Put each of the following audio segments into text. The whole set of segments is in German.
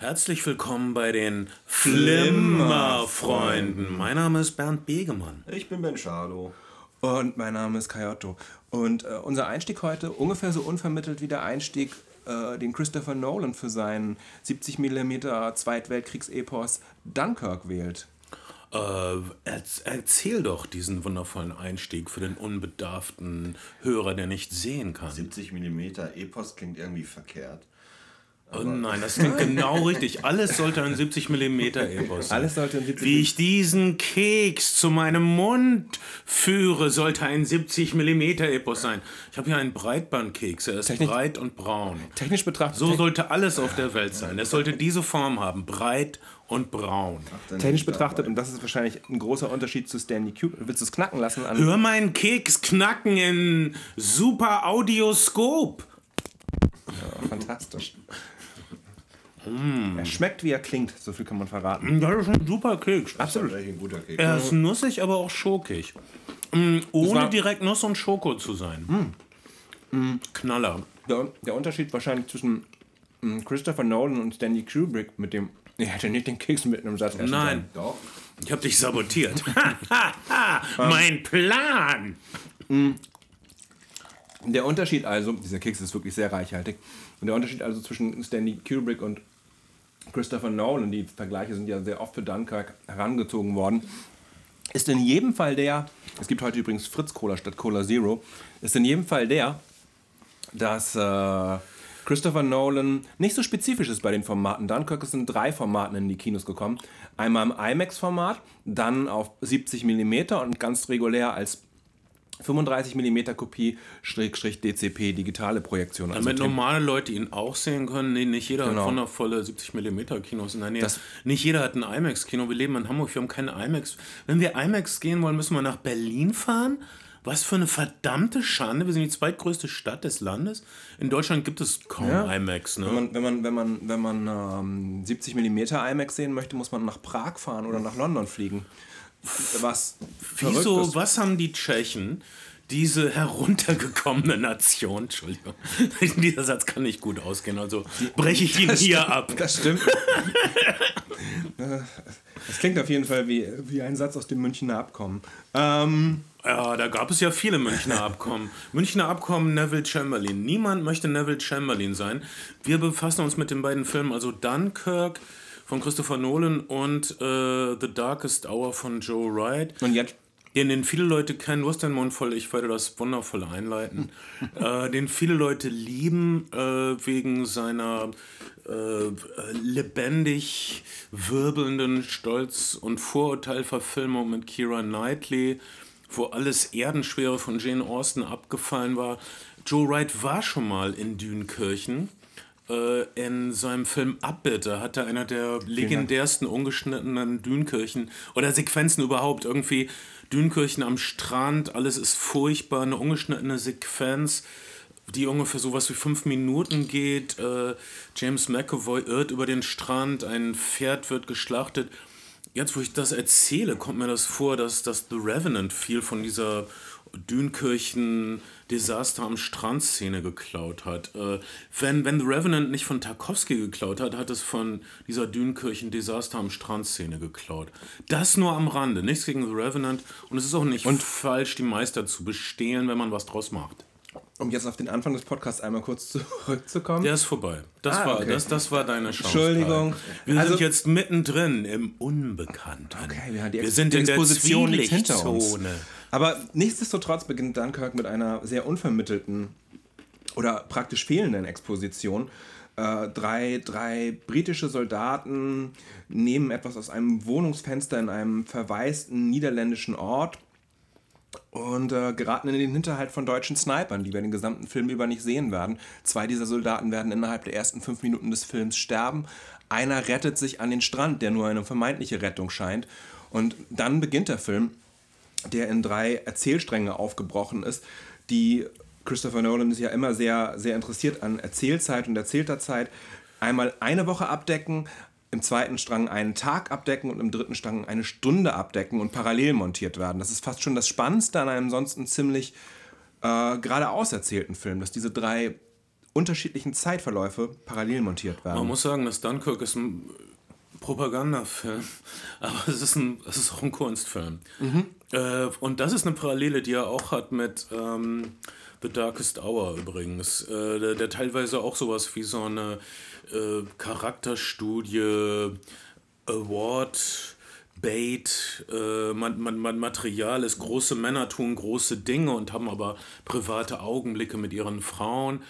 Herzlich willkommen bei den Flimmerfreunden. Mein Name ist Bernd Begemann. Ich bin Ben Schalo. Und mein Name ist Kayotto. Und äh, unser Einstieg heute ungefähr so unvermittelt wie der Einstieg, äh, den Christopher Nolan für seinen 70 mm Zweitweltkriegsepos Dunkirk wählt. Äh, erzähl doch diesen wundervollen Einstieg für den unbedarften Hörer, der nicht sehen kann. 70 mm Epos klingt irgendwie verkehrt. Oh nein, das klingt genau richtig. Alles sollte ein 70 mm Epos sein. Alles sollte ein 70 Wie ich diesen Keks zu meinem Mund führe, sollte ein 70 mm Epos sein. Ich habe hier einen Breitbandkeks. Er ist Technisch- breit und braun. Technisch betrachtet, So sollte alles auf der Welt sein. Es sollte diese Form haben. Breit und braun. Dann technisch betrachtet, und das ist wahrscheinlich ein großer Unterschied zu Stanley Kubrick. Willst du es knacken lassen? An Hör meinen Keks knacken in super Audioskop. Fantastisch. Mm. Er schmeckt, wie er klingt, so viel kann man verraten. Das ist ein super Keks. Das ist echt ein guter Keks. Er ist nussig, aber auch schokig. Mm, ohne direkt Nuss und Schoko zu sein. Mm. Knaller. Der, der Unterschied wahrscheinlich zwischen mm, Christopher Nolan und Stanley Kubrick mit dem. Ich hätte nicht den Keks mit einem Satz essen Nein, Doch. ich habe dich sabotiert. mein Plan. sollen. Der Unterschied also, dieser Keks ist wirklich sehr reichhaltig. Und der Unterschied also zwischen Stanley Kubrick und Christopher Nolan, die Vergleiche sind ja sehr oft für Dunkirk herangezogen worden, ist in jedem Fall der, es gibt heute übrigens Fritz Cola statt Cola Zero, ist in jedem Fall der, dass äh, Christopher Nolan nicht so spezifisch ist bei den Formaten. Dunkirk ist in drei Formaten in die Kinos gekommen. Einmal im IMAX-Format, dann auf 70 mm und ganz regulär als 35 mm Kopie Schrägstrich DCP digitale Projektion. Also Damit normale Leute ihn auch sehen können. Nee, nicht jeder Genau. hat wundervolle 70 mm Kinos in der Nähe. Das- nicht jeder hat ein IMAX-Kino. Wir leben in Hamburg, wir haben keine IMAX. Wenn wir IMAX gehen wollen, müssen wir nach Berlin fahren. Was für eine verdammte Schande. Wir sind die zweitgrößte Stadt des Landes. In Deutschland gibt es kaum Ja. IMAX. Ne? Wenn man, wenn man, wenn man, wenn man ähm, 70 mm IMAX sehen möchte, muss man nach Prag fahren oder nach London fliegen. Was Wieso, was haben die Tschechen, diese heruntergekommene Nation, Entschuldigung, dieser Satz kann nicht gut ausgehen, also breche ich ihn hier ab. Das stimmt. Das klingt auf jeden Fall wie, wie ein Satz aus dem Münchner Abkommen. Ähm, Ja, da gab es ja viele Münchner Abkommen. Münchner Abkommen, Neville Chamberlain. Niemand möchte Neville Chamberlain sein. Wir befassen uns mit den beiden Filmen, also Dunkirk von Christopher Nolan und äh, The Darkest Hour von Joe Wright. und jetzt Den, den viele Leute kennen, du hast den Mund voll, ich werde das wundervoll einleiten. äh, den viele Leute lieben äh, wegen seiner äh, lebendig wirbelnden Stolz- und Vorurteilverfilmung mit Kira Knightley, wo alles Erdenschwere von Jane Austen abgefallen war. Joe Wright war schon mal in Dünkirchen. Äh, in seinem Film Abbitte hat er einer der legendärsten ungeschnittenen Dünkirchen oder Sequenzen überhaupt. Irgendwie Dünkirchen am Strand, alles ist furchtbar, eine ungeschnittene Sequenz, die ungefähr sowas wie fünf Minuten geht. Äh, James McAvoy irrt über den Strand, ein Pferd wird geschlachtet. Jetzt, wo ich das erzähle, kommt mir das vor, dass, dass The Revenant viel von dieser Dünkirchen-Desaster am Strand-Szene geklaut hat. Äh, wenn, wenn The Revenant nicht von Tarkovsky geklaut hat, hat es von dieser Dünkirchen-Desaster am Strand-Szene geklaut. Das nur am Rande, nichts gegen The Revenant. Und es ist auch nicht falsch, die Meister zu bestehlen, wenn man was draus macht. um jetzt auf den Anfang des Podcasts einmal kurz zurückzukommen. Der ist vorbei. Das, Ah, war, okay. das, das war deine Chance. Entschuldigung. Wir Also- sind jetzt mittendrin im Unbekannten. Okay, die wir sind in der. Zwielichtzone. Aber nichtsdestotrotz beginnt Dunkirk mit einer sehr unvermittelten oder praktisch fehlenden Exposition. Äh, drei, drei britische Soldaten nehmen etwas aus einem Wohnungsfenster in einem verwaisten niederländischen Ort und äh, geraten in den Hinterhalt von deutschen Snipern, die wir den gesamten Film über nicht sehen werden. Zwei dieser Soldaten werden innerhalb der ersten fünf Minuten des Films sterben. Einer rettet sich an den Strand, der nur eine vermeintliche Rettung scheint. Und dann beginnt der Film, der in drei Erzählstränge aufgebrochen ist, die Christopher Nolan ist ja immer sehr, sehr interessiert an Erzählzeit und erzählter Zeit. Einmal eine Woche abdecken, im zweiten Strang einen Tag abdecken und im dritten Strang eine Stunde abdecken und parallel montiert werden. Das ist fast schon das Spannendste an einem ansonsten ziemlich äh, geradeaus erzählten Film, dass diese drei unterschiedlichen Zeitverläufe parallel montiert werden. Man muss sagen, dass Dunkirk ist ein Propagandafilm, aber es ist, ein, es ist auch ein Kunstfilm. Äh, und das ist eine Parallele, die er auch hat mit ähm, The Darkest Hour übrigens, äh, der, der teilweise auch sowas wie so eine äh, Charakterstudie, Award, Bait, äh, man, man, man Material ist, große Männer tun große Dinge und haben aber private Augenblicke mit ihren Frauen.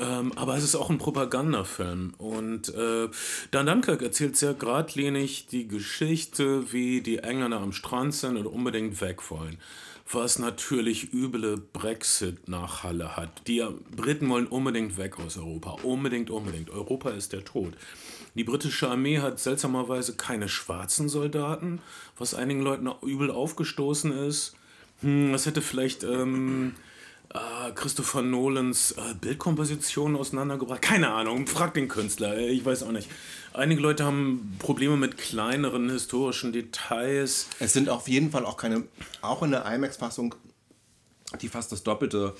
Ähm, aber es ist auch ein Propagandafilm. Und äh, Dan Dunkirk erzählt sehr geradlinig die Geschichte, wie die Engländer am Strand sind und unbedingt weg wollen. Was natürlich üble Brexit-Nachhalle hat. Die Briten wollen unbedingt weg aus Europa. Unbedingt, unbedingt. Europa ist der Tod. Die britische Armee hat seltsamerweise keine schwarzen Soldaten, was einigen Leuten übel aufgestoßen ist. Hm, das hätte vielleicht ähm, äh, Christopher Nolans äh, Bildkomposition auseinandergebracht. Keine Ahnung, frag den Künstler, äh, ich weiß auch nicht. Einige Leute haben Probleme mit kleineren historischen Details. Es sind auf jeden Fall auch keine, auch in der IMAX-Fassung, die fast das Doppelte,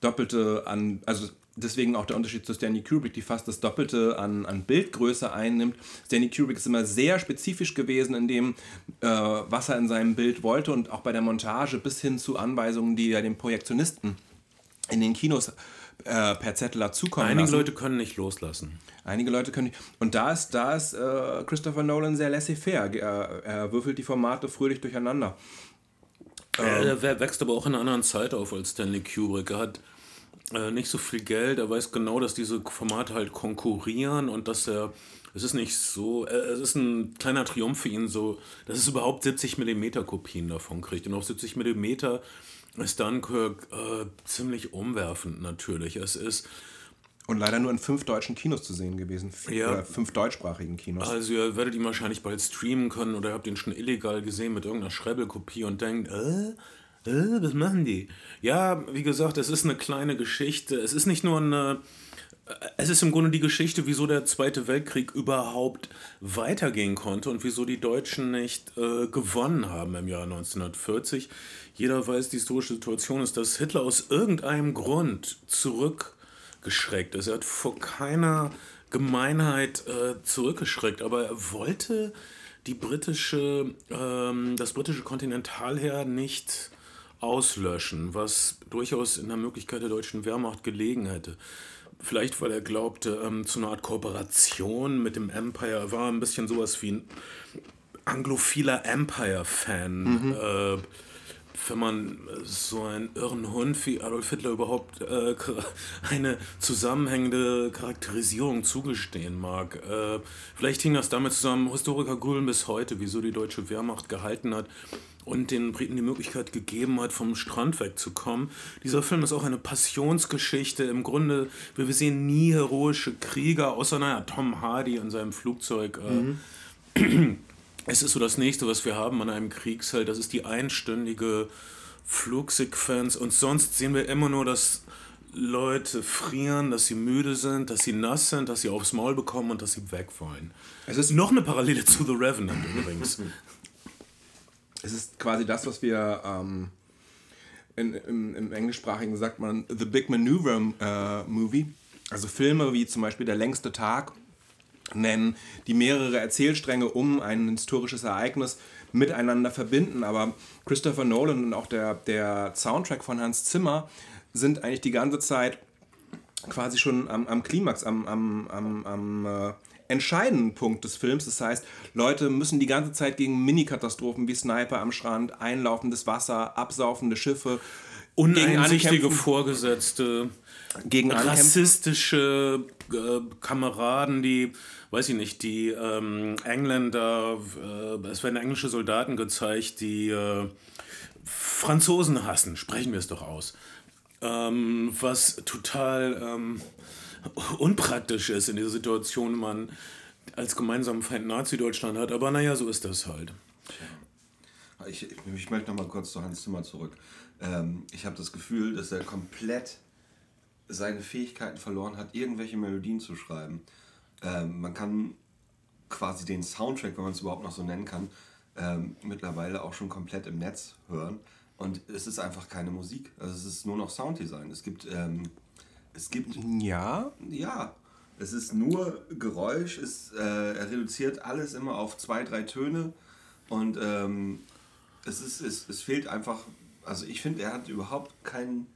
Doppelte an, also deswegen auch der Unterschied zu Stanley Kubrick, die fast das Doppelte an, an Bildgröße einnimmt. Stanley Kubrick ist immer sehr spezifisch gewesen in dem, äh, was er in seinem Bild wollte und auch bei der Montage bis hin zu Anweisungen, die er den Projektionisten in den Kinos äh, per Zettel hat zukommen Einige lassen. Leute können nicht loslassen. Einige Leute können nicht. Und da ist, da ist äh, Christopher Nolan sehr laissez-faire. Er, er würfelt die Formate fröhlich durcheinander. Er wär- wächst aber auch in einer anderen Zeit auf als Stanley Kubrick. Er hat äh, nicht so viel Geld. Er weiß genau, dass diese Formate halt konkurrieren und dass er. Es ist nicht so. Äh, es ist ein kleiner Triumph für ihn, so, dass es überhaupt 70 mm Kopien davon kriegt. Und auf 70 mm ist Dunkirk äh, ziemlich umwerfend natürlich. Es ist. Und leider nur in fünf deutschen Kinos zu sehen gewesen. Ja. Oder fünf deutschsprachigen Kinos. Also ihr werdet ihn wahrscheinlich bald streamen können oder ihr habt ihn schon illegal gesehen mit irgendeiner Schrebbelkopie und denkt, äh, äh, was machen die? Ja, wie gesagt, es ist eine kleine Geschichte. Es ist nicht nur eine. Es ist im Grunde die Geschichte, wieso der Zweite Weltkrieg überhaupt weitergehen konnte und wieso die Deutschen nicht äh, gewonnen haben im Jahr 1940. Jeder weiß, die historische Situation ist, dass Hitler aus irgendeinem Grund zurückgeschreckt ist. Er hat vor keiner Gemeinheit äh, zurückgeschreckt, aber er wollte die britische, ähm, das britische Kontinentalheer nicht auslöschen, was durchaus in der Möglichkeit der deutschen Wehrmacht gelegen hätte. Vielleicht, weil er glaubte, ähm, zu einer Art Kooperation mit dem Empire. Er war ein bisschen sowas wie ein anglophiler Empire-Fan. Äh, wenn man so einen irren Hund wie Adolf Hitler überhaupt äh, eine zusammenhängende Charakterisierung zugestehen mag. Äh, vielleicht hing das damit zusammen, Historiker grübeln bis heute, wieso die deutsche Wehrmacht gehalten hat und den Briten die Möglichkeit gegeben hat, vom Strand wegzukommen. Dieser Film ist auch eine Passionsgeschichte. Im Grunde, wir sehen nie heroische Krieger, außer naja, Tom Hardy in seinem Flugzeug. Äh, es ist so das nächste, was wir haben an einem Kriegsheld. Das ist die einstündige Flugsequenz. Und sonst sehen wir immer nur, dass Leute frieren, dass sie müde sind, dass sie nass sind, dass sie aufs Maul bekommen und dass sie weg wollen. Es ist- noch eine Parallele zu The Revenant übrigens. Es ist quasi das, was wir ähm, in, im, im Englischsprachigen sagt man The Big Maneuver äh, Movie. Also Filme wie zum Beispiel Der längste Tag nennen, die mehrere Erzählstränge um ein historisches Ereignis miteinander verbinden. Aber Christopher Nolan und auch der, der Soundtrack von Hans Zimmer sind eigentlich die ganze Zeit quasi schon am, am Klimax, am, am, am, am äh, entscheidenden Punkt des Films. Das heißt, Leute müssen die ganze Zeit gegen Mini-Katastrophen wie Sniper am Strand, einlaufendes Wasser, absaufende Schiffe, Uneinsichtige Vorgesetzte, gegen rassistische äh, Kameraden, die, weiß ich nicht, die ähm, Engländer, äh, es werden englische Soldaten gezeigt, die äh, Franzosen hassen, sprechen wir es doch aus. Ähm, was total ähm, unpraktisch ist in dieser Situation, man als gemeinsamen Feind Nazi-Deutschland hat. Aber naja, so ist das halt. Ich, ich möchte noch mal kurz zu Hans Zimmer zurück. Ähm, ich habe das Gefühl, dass er komplett seine Fähigkeiten verloren hat, irgendwelche Melodien zu schreiben. Ähm, man kann quasi den Soundtrack, wenn man es überhaupt noch so nennen kann, ähm, mittlerweile auch schon komplett im Netz hören. Und es ist einfach keine Musik. Also es ist nur noch Sounddesign. Es gibt ähm, Es gibt. Ja. Ja. Es ist nur Geräusch, es, äh, er reduziert alles immer auf zwei, drei Töne und ähm, es, ist, es, es fehlt einfach, also ich finde, er hat überhaupt keinen,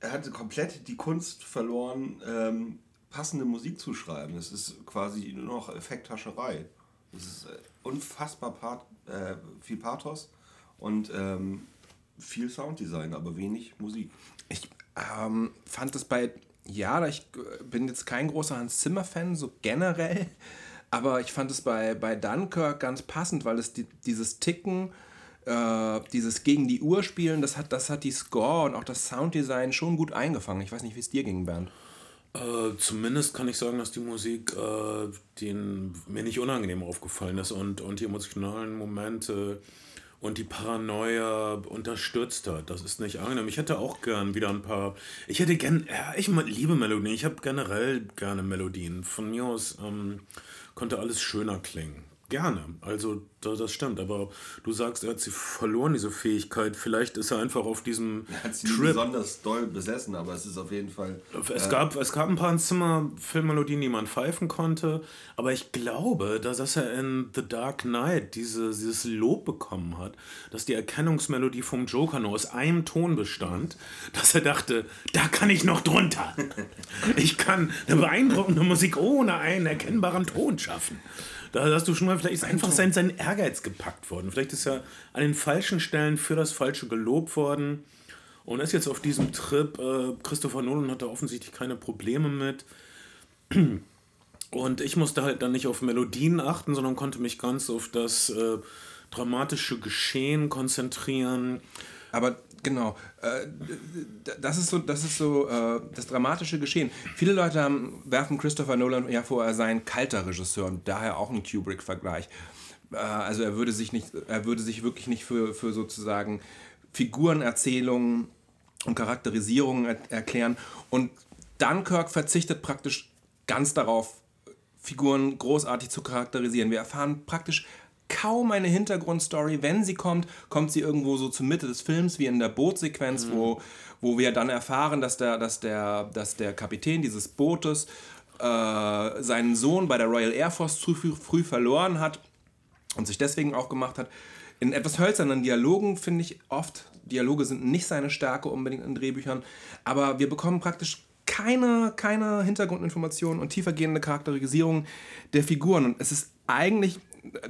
er hatte komplett die Kunst verloren, ähm, passende Musik zu schreiben. Es ist quasi nur noch Effekthascherei. Es ist äh, unfassbar Pat, äh, viel Pathos und ähm, viel Sounddesign, aber wenig Musik. Ich ähm, fand es bei, ja, ich bin jetzt kein großer Hans Zimmer-Fan, so generell, aber ich fand es bei, bei Dunkirk ganz passend, weil es die, dieses Ticken, äh, dieses gegen die Uhr spielen, das hat, das hat die Score und auch das Sounddesign schon gut eingefangen. Ich weiß nicht, wie es dir ging, Bernd. Äh, zumindest kann ich sagen, dass die Musik äh, den, mir nicht unangenehm aufgefallen ist und, und die emotionalen Momente und die Paranoia unterstützt hat. Das ist nicht angenehm. Ich hätte auch gern wieder ein paar. Ich hätte gern. Ja, ich liebe Melodien. Ich habe generell gerne Melodien. Von mir aus ähm, konnte alles schöner klingen. Gerne. Also, das stimmt. Aber du sagst, er hat sie verloren, diese Fähigkeit. Vielleicht ist er einfach auf diesem er hat sie Trip. besonders doll besessen, aber es ist auf jeden Fall. Es, äh, gab, es gab ein paar Zimmer-Filmmelodien, die man pfeifen konnte. Aber ich glaube, dass, dass er in The Dark Knight diese, dieses Lob bekommen hat, dass die Erkennungsmelodie vom Joker nur aus einem Ton bestand, dass er dachte, da kann ich noch drunter. ich kann eine beeindruckende Musik ohne einen erkennbaren Ton schaffen. Da hast du schon mal, vielleicht ist einfach sein, sein Ehrgeiz gepackt worden. Vielleicht ist er an den falschen Stellen für das Falsche gelobt worden und ist jetzt auf diesem Trip. Äh, Christopher Nolan hat da offensichtlich keine Probleme mit. Und ich musste halt dann nicht auf Melodien achten, sondern konnte mich ganz auf das äh, dramatische Geschehen konzentrieren. Aber genau, äh, das ist so, das, ist so äh, das dramatische Geschehen. Viele Leute haben, werfen Christopher Nolan ja vor, er sei ein kalter Regisseur und daher auch ein Kubrick-Vergleich. Äh, also er würde sich nicht, er würde sich wirklich nicht für, für sozusagen Figurenerzählungen und Charakterisierungen er erklären. Und Dunkirk verzichtet praktisch ganz darauf, Figuren großartig zu charakterisieren. Wir erfahren praktisch kaum eine Hintergrundstory. Wenn sie kommt, kommt sie irgendwo so zur Mitte des Films, wie in der Bootsequenz, mhm. wo, wo wir dann erfahren, dass der, dass der, dass der Kapitän dieses Bootes äh, seinen Sohn bei der Royal Air Force zu früh, früh verloren hat und sich deswegen aufgemacht hat. In etwas hölzernen Dialogen finde ich oft, Dialoge sind nicht seine Stärke unbedingt in Drehbüchern, aber wir bekommen praktisch keine, keine Hintergrundinformationen und tiefergehende Charakterisierung der Figuren. Und es ist eigentlich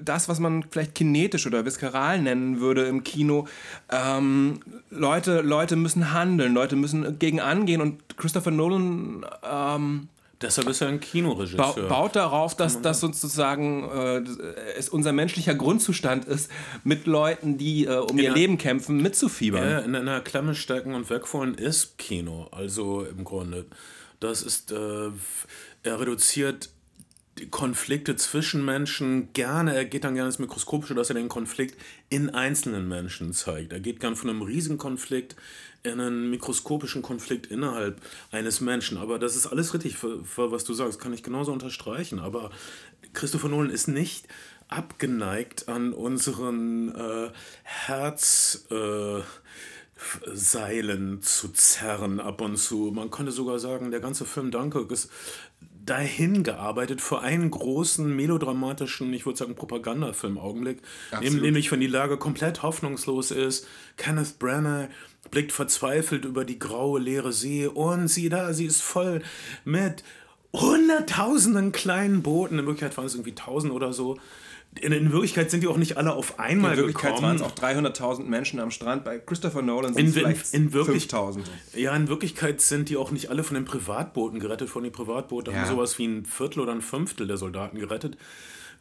das, was man vielleicht kinetisch oder viskaral nennen würde im Kino. Ähm, Leute, Leute müssen handeln, Leute müssen gegen angehen und Christopher Nolan ähm, Deshalb ist er ein Kinoregisseur. baut darauf, dass das sozusagen äh, es unser menschlicher Grundzustand ist, mit Leuten, die äh, um in ihr Leben kämpfen, mitzufiebern. Ja, in einer Klemme stecken und wegfallen ist Kino. Also im Grunde. Das ist, äh, er reduziert Konflikte zwischen Menschen gerne, er geht dann gerne ins Mikroskopische, dass er den Konflikt in einzelnen Menschen zeigt. Er geht gern von einem riesigen Konflikt in einen mikroskopischen Konflikt innerhalb eines Menschen. Aber das ist alles richtig, für, für was du sagst, kann ich genauso unterstreichen. Aber Christopher Nolan ist nicht abgeneigt an unseren äh, Herz. Äh, Seilen zu zerren ab und zu. Man könnte sogar sagen, der ganze Film Dunkirk ist dahin gearbeitet für einen großen melodramatischen, ich würde sagen, Propagandafilm-Augenblick, nämlich wenn die Lage komplett hoffnungslos ist. Kenneth Branagh blickt verzweifelt über die graue, leere See und sie da, sie ist voll mit hunderttausenden kleinen Booten. In Wirklichkeit waren es irgendwie tausend oder so in, in, Wirklichkeit sind die auch nicht alle auf einmal gekommen. In Wirklichkeit waren es auch 300.000 Menschen am Strand. Bei Christopher Nolan sind es vielleicht in, 5.000. Ja, in Wirklichkeit sind die auch nicht alle von den Privatbooten gerettet. Von den Privatbooten ja. haben sowas wie ein Viertel oder ein Fünftel der Soldaten gerettet.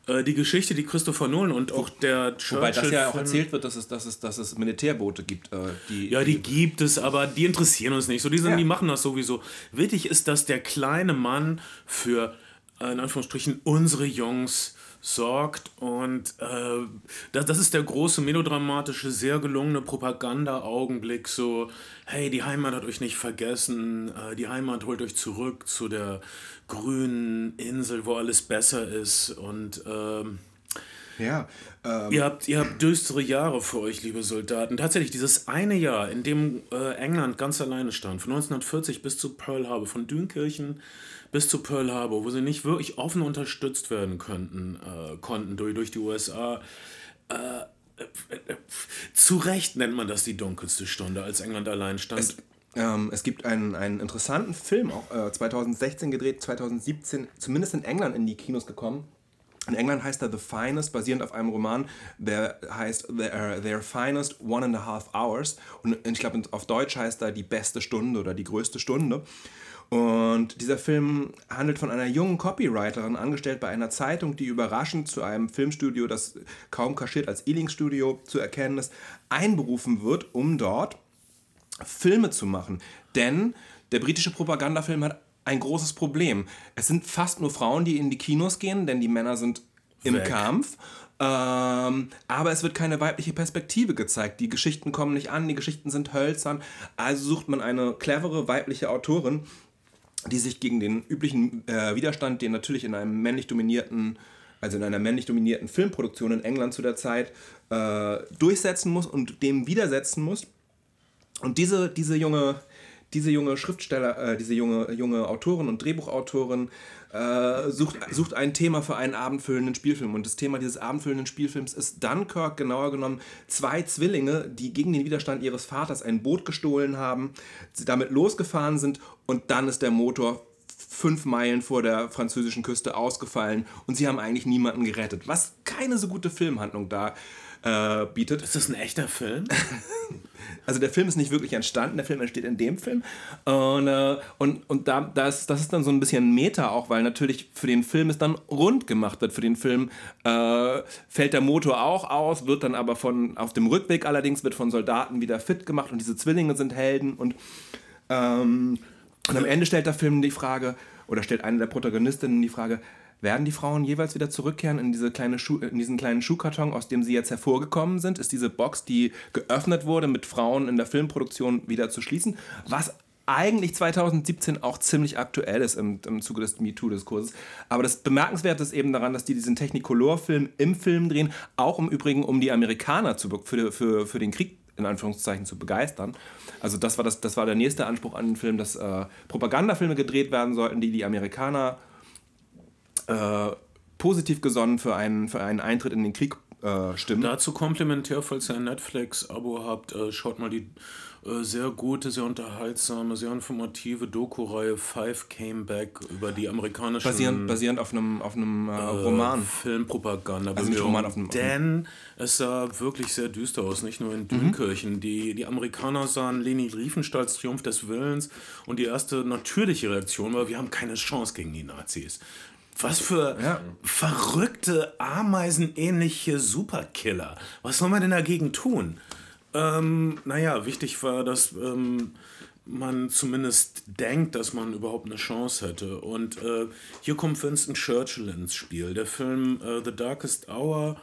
Äh, die Geschichte, die Christopher Nolan und auch der Churchill... Wobei das ja auch erzählt wird, dass es, dass es, dass es Militärboote gibt. Äh, die, ja, die, die gibt es, aber die interessieren uns nicht. So, die, sind, ja. die machen das sowieso. Wichtig ist, dass der kleine Mann für, äh, in Anführungsstrichen, unsere Jungs sorgt. Und äh, das, das ist der große melodramatische, sehr gelungene Propaganda-Augenblick. So, hey, die Heimat hat euch nicht vergessen, äh, die Heimat holt euch zurück zu der grünen Insel, wo alles besser ist. Und äh, Ja. Ähm, ihr, habt, ihr habt düstere Jahre vor euch, liebe Soldaten. Tatsächlich, dieses eine Jahr, in dem äh, England ganz alleine stand, von 1940 bis zu Pearl Harbor, von Dünkirchen bis zu Pearl Harbor, wo sie nicht wirklich offen unterstützt werden könnten, äh, konnten durch, durch die USA. Äh, zu Recht nennt man das die dunkelste Stunde, als England allein stand. Es, ähm, es gibt einen, einen interessanten Film, auch äh, 2016 gedreht, 2017, zumindest in England in die Kinos gekommen. In England heißt er The Finest, basierend auf einem Roman, der heißt Their, Their Finest One and a Half Hours. Und ich glaube, auf Deutsch heißt er Die beste Stunde oder Die größte Stunde. Und dieser Film handelt von einer jungen Copywriterin, angestellt bei einer Zeitung, die überraschend zu einem Filmstudio, das kaum kaschiert als Ealing-Studio zu erkennen ist, einberufen wird, um dort Filme zu machen. Denn der britische Propagandafilm hat ein großes Problem. Es sind fast nur Frauen, die in die Kinos gehen, denn die Männer sind im Weg. Kampf. Ähm, aber es wird keine weibliche Perspektive gezeigt. Die Geschichten kommen nicht an, die Geschichten sind hölzern. Also sucht man eine clevere weibliche Autorin, die sich gegen den üblichen äh, Widerstand, den natürlich in einem männlich dominierten, also in einer männlich dominierten Filmproduktion in England zu der Zeit äh, durchsetzen muss und dem widersetzen muss. Und diese, diese junge diese junge Schriftsteller, äh, diese junge, junge Autorin und Drehbuchautorin äh, sucht, sucht ein Thema für einen abendfüllenden Spielfilm. Und das Thema dieses abendfüllenden Spielfilms ist Dunkirk, genauer genommen zwei Zwillinge, die gegen den Widerstand ihres Vaters ein Boot gestohlen haben, damit losgefahren sind und dann ist der Motor fünf Meilen vor der französischen Küste ausgefallen und sie haben eigentlich niemanden gerettet. Was keine so gute Filmhandlung da äh, bietet. Ist das ein echter Film? Also der Film ist nicht wirklich entstanden, der Film entsteht in dem Film. Und, äh, und, und da, das, das ist dann so ein bisschen Meta auch, weil natürlich für den Film es dann rund gemacht wird. Für den Film äh, fällt der Motor auch aus, wird dann aber von, auf dem Rückweg allerdings, wird von Soldaten wieder fit gemacht und diese Zwillinge sind Helden. Und, ähm, und am Ende stellt der Film die Frage, oder stellt eine der Protagonistinnen die Frage, werden die Frauen jeweils wieder zurückkehren in, diese kleine Schuh, in diesen kleinen Schuhkarton, aus dem sie jetzt hervorgekommen sind? Ist diese Box, die geöffnet wurde, mit Frauen in der Filmproduktion wieder zu schließen? Was eigentlich 2017 auch ziemlich aktuell ist im, im Zuge des MeToo-Diskurses. Aber das Bemerkenswerte ist eben daran, dass die diesen Technicolor-Film im Film drehen, auch im Übrigen, um die Amerikaner zu, für, für, für den Krieg in Anführungszeichen zu begeistern. Also das war, das, das war der nächste Anspruch an den Film, dass äh, Propagandafilme gedreht werden sollten, die die Amerikaner äh, positiv gesonnen für einen, für einen Eintritt in den Krieg äh, stimmen. Dazu komplementär, falls ihr ein Netflix-Abo habt, äh, schaut mal die äh, sehr gute, sehr unterhaltsame, sehr informative Doku-Reihe Five Came Back über die amerikanische basierend, basierend auf einem, auf einem äh, Roman. Filmpropaganda. Also nicht Roman, auf einem, Denn es sah wirklich sehr düster aus, nicht nur in mhm. Dünkirchen. Mhm. Die, die Amerikaner sahen Leni Riefenstahls Triumph des Willens und die erste natürliche Reaktion war, wir haben keine Chance gegen die Nazis. Was für ja. verrückte, ameisenähnliche Superkiller. Was soll man denn dagegen tun? Ähm, naja, wichtig war, dass ähm, man zumindest denkt, dass man überhaupt eine Chance hätte. Und äh, hier kommt Winston Churchill ins Spiel. Der Film äh, The Darkest Hour